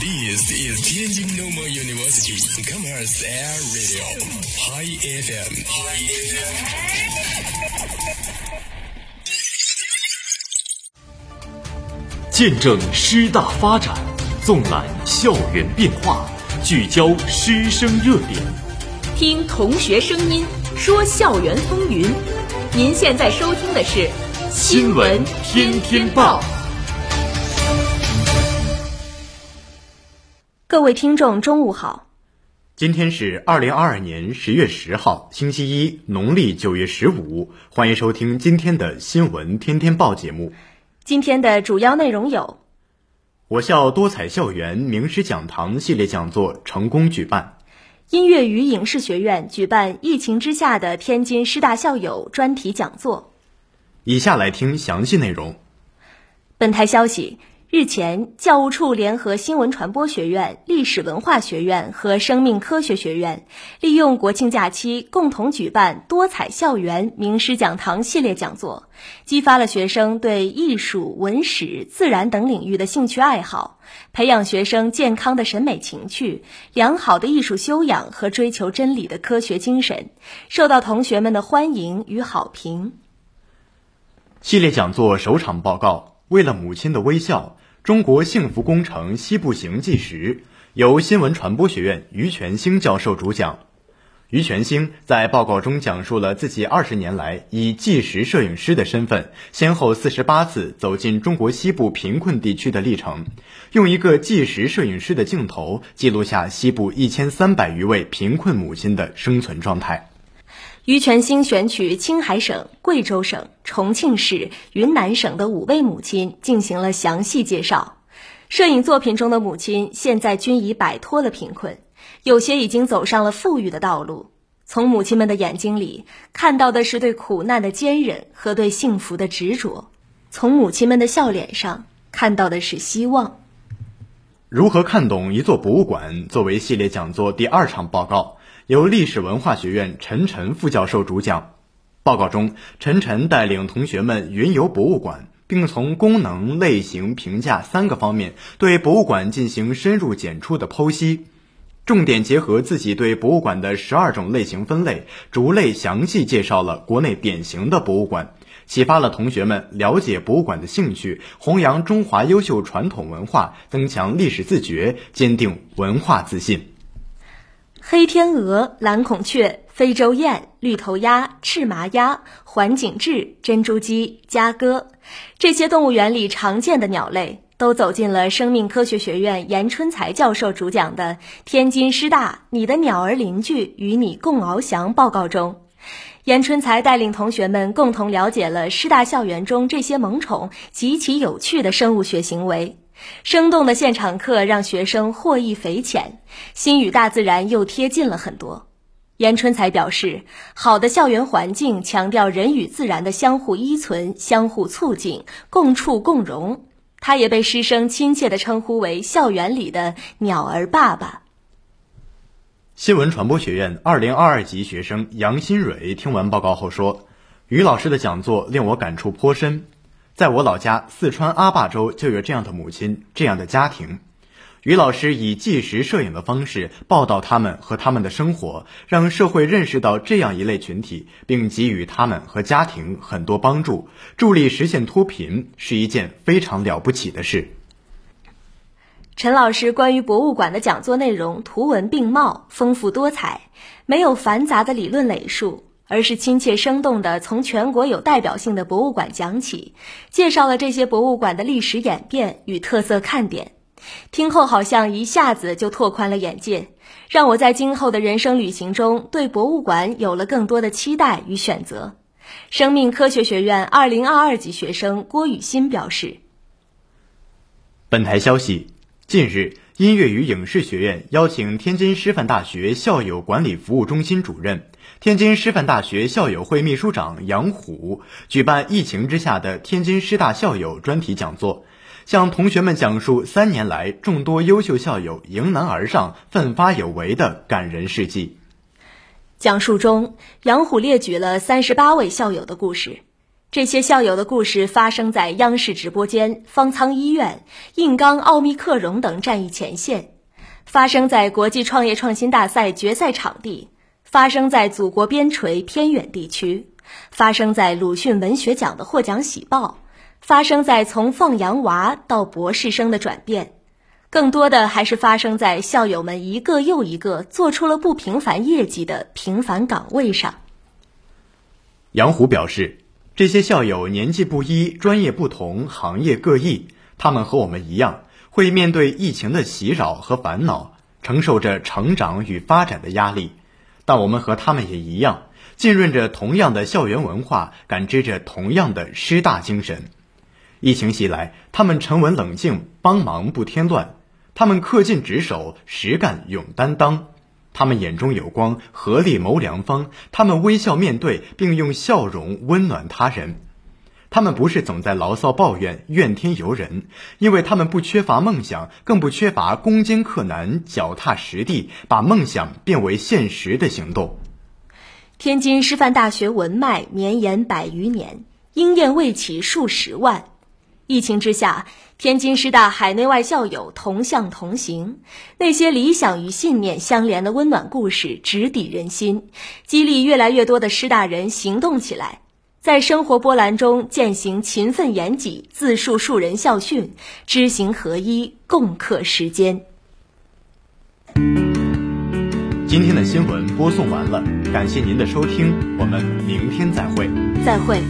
This is Tianjin Normal University Commerce Air Radio High FM。见证师大发展，纵览校园变化，聚焦师生热点，听同学声音，说校园风云。您现在收听的是《新闻天天报》。各位听众，中午好。今天是二零二二年十月十号，星期一，农历九月十五。欢迎收听今天的《新闻天天报》节目。今天的主要内容有：我校多彩校园名师讲堂系列讲座成功举办；音乐与影视学院举办疫情之下的天津师大校友专题讲座。以下来听详细内容。本台消息。日前，教务处联合新闻传播学院、历史文化学院和生命科学学院，利用国庆假期，共同举办多彩校园名师讲堂系列讲座，激发了学生对艺术、文史、自然等领域的兴趣爱好，培养学生健康的审美情趣、良好的艺术修养和追求真理的科学精神，受到同学们的欢迎与好评。系列讲座首场报告：为了母亲的微笑。中国幸福工程西部行纪实由新闻传播学院于全兴教授主讲。于全兴在报告中讲述了自己二十年来以纪实摄影师的身份，先后四十八次走进中国西部贫困地区的历程，用一个纪实摄影师的镜头记录下西部一千三百余位贫困母亲的生存状态。于全兴选取青海省、贵州省、重庆市、云南省的五位母亲进行了详细介绍。摄影作品中的母亲现在均已摆脱了贫困，有些已经走上了富裕的道路。从母亲们的眼睛里看到的是对苦难的坚忍和对幸福的执着，从母亲们的笑脸上看到的是希望。如何看懂一座博物馆？作为系列讲座第二场报告。由历史文化学院陈晨副教授主讲。报告中，陈晨带领同学们云游博物馆，并从功能、类型、评价三个方面对博物馆进行深入简出的剖析，重点结合自己对博物馆的十二种类型分类，逐类详细介绍了国内典型的博物馆，启发了同学们了解博物馆的兴趣，弘扬中华优秀传统文化，增强历史自觉，坚定文化自信。黑天鹅、蓝孔雀、非洲雁、绿头鸭、赤麻鸭、环颈雉、珍珠鸡、家鸽，这些动物园里常见的鸟类，都走进了生命科学学院严春才教授主讲的《天津师大你的鸟儿邻居与你共翱翔》报告中。严春才带领同学们共同了解了师大校园中这些萌宠极其有趣的生物学行为。生动的现场课让学生获益匪浅，心与大自然又贴近了很多。严春才表示，好的校园环境强调人与自然的相互依存、相互促进、共处共荣。他也被师生亲切地称呼为校园里的“鸟儿爸爸”。新闻传播学院二零二二级学生杨新蕊听完报告后说：“于老师的讲座令我感触颇深。”在我老家四川阿坝州就有这样的母亲，这样的家庭。于老师以纪实摄影的方式报道他们和他们的生活，让社会认识到这样一类群体，并给予他们和家庭很多帮助，助力实现脱贫，是一件非常了不起的事。陈老师关于博物馆的讲座内容图文并茂、丰富多彩，没有繁杂的理论累述。而是亲切生动地从全国有代表性的博物馆讲起，介绍了这些博物馆的历史演变与特色看点。听后好像一下子就拓宽了眼界，让我在今后的人生旅行中对博物馆有了更多的期待与选择。生命科学学院二零二二级学生郭雨欣表示：“本台消息，近日。”音乐与影视学院邀请天津师范大学校友管理服务中心主任、天津师范大学校友会秘书长杨虎举办疫情之下的天津师大校友专题讲座，向同学们讲述三年来众多优秀校友迎难而上、奋发有为的感人事迹。讲述中，杨虎列举了三十八位校友的故事。这些校友的故事发生在央视直播间、方舱医院、硬刚奥密克戎等战役前线，发生在国际创业创新大赛决赛场地，发生在祖国边陲偏远地区，发生在鲁迅文学奖的获奖喜报，发生在从放羊娃到博士生的转变，更多的还是发生在校友们一个又一个做出了不平凡业绩的平凡岗位上。杨虎表示。这些校友年纪不一，专业不同，行业各异。他们和我们一样，会面对疫情的袭扰和烦恼，承受着成长与发展的压力。但我们和他们也一样，浸润着同样的校园文化，感知着同样的师大精神。疫情袭来，他们沉稳冷静，帮忙不添乱；他们恪尽职守，实干勇担当。他们眼中有光，合力谋良方；他们微笑面对，并用笑容温暖他人。他们不是总在牢骚抱怨、怨天尤人，因为他们不缺乏梦想，更不缺乏攻坚克难、脚踏实地，把梦想变为现实的行动。天津师范大学文脉绵延百余年，应验未起数十万。疫情之下，天津师大海内外校友同向同行，那些理想与信念相连的温暖故事直抵人心，激励越来越多的师大人行动起来，在生活波澜中践行勤奋严己、自述树人校训，知行合一，共克时艰。今天的新闻播送完了，感谢您的收听，我们明天再会。再会。